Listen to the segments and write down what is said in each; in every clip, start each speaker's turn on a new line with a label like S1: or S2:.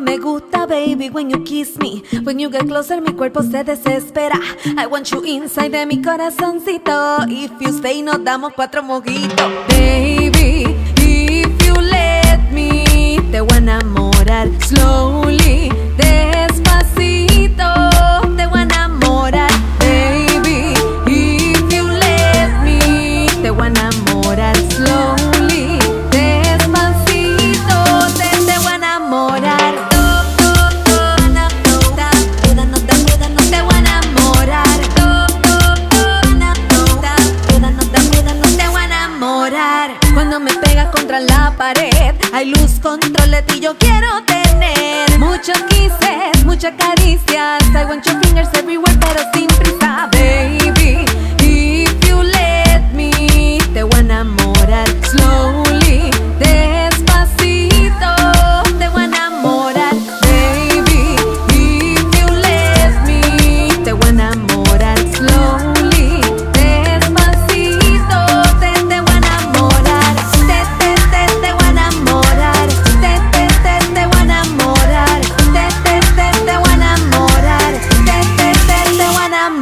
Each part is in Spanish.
S1: baby, when you kiss me. When you get closer, mi cuerpo se desespera. I want you inside de mi corazoncito. If you stay, nos damos cuatro mojitos. Baby, if you let me, te voy a enamorar slowly, hay luz, control de ti, yo quiero tener muchos kisses, muchas caricias. I want your fingers everywhere, pero sin prisa, baby.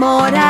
S1: Enamorar.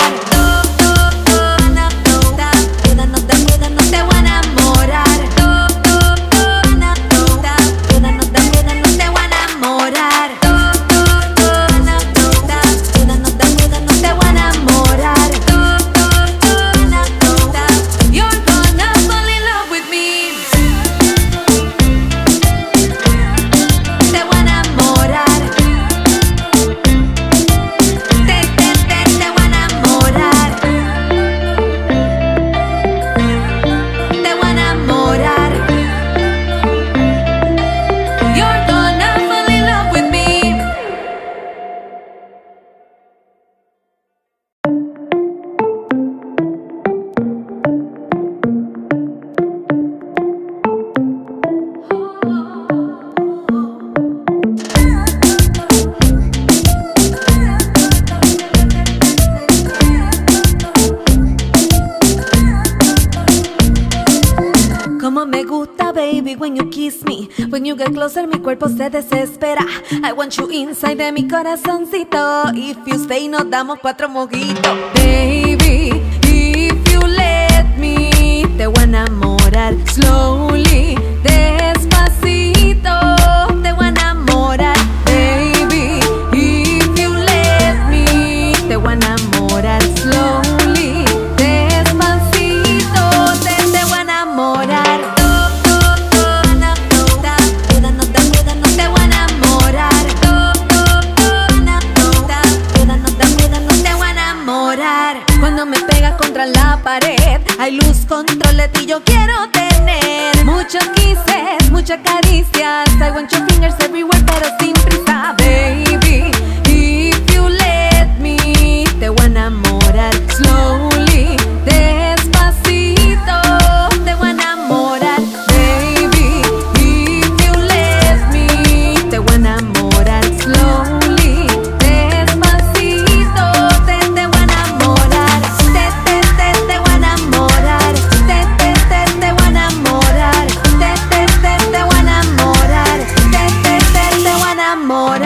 S1: Me gusta, baby, when you kiss me. When you get closer, mi cuerpo se desespera. I want you inside de mi corazoncito. If you stay, nos damos cuatro mojitos. Baby, if you let me, te voy a enamorar slowly, despacito. Te voy a enamorar, baby. If you let me, te voy a enamorar slowly, hay luz, control de ti, yo quiero tener muchos kisses, muchas caricias. I want your fingers everywhere, pero sin prisa, baby. amor.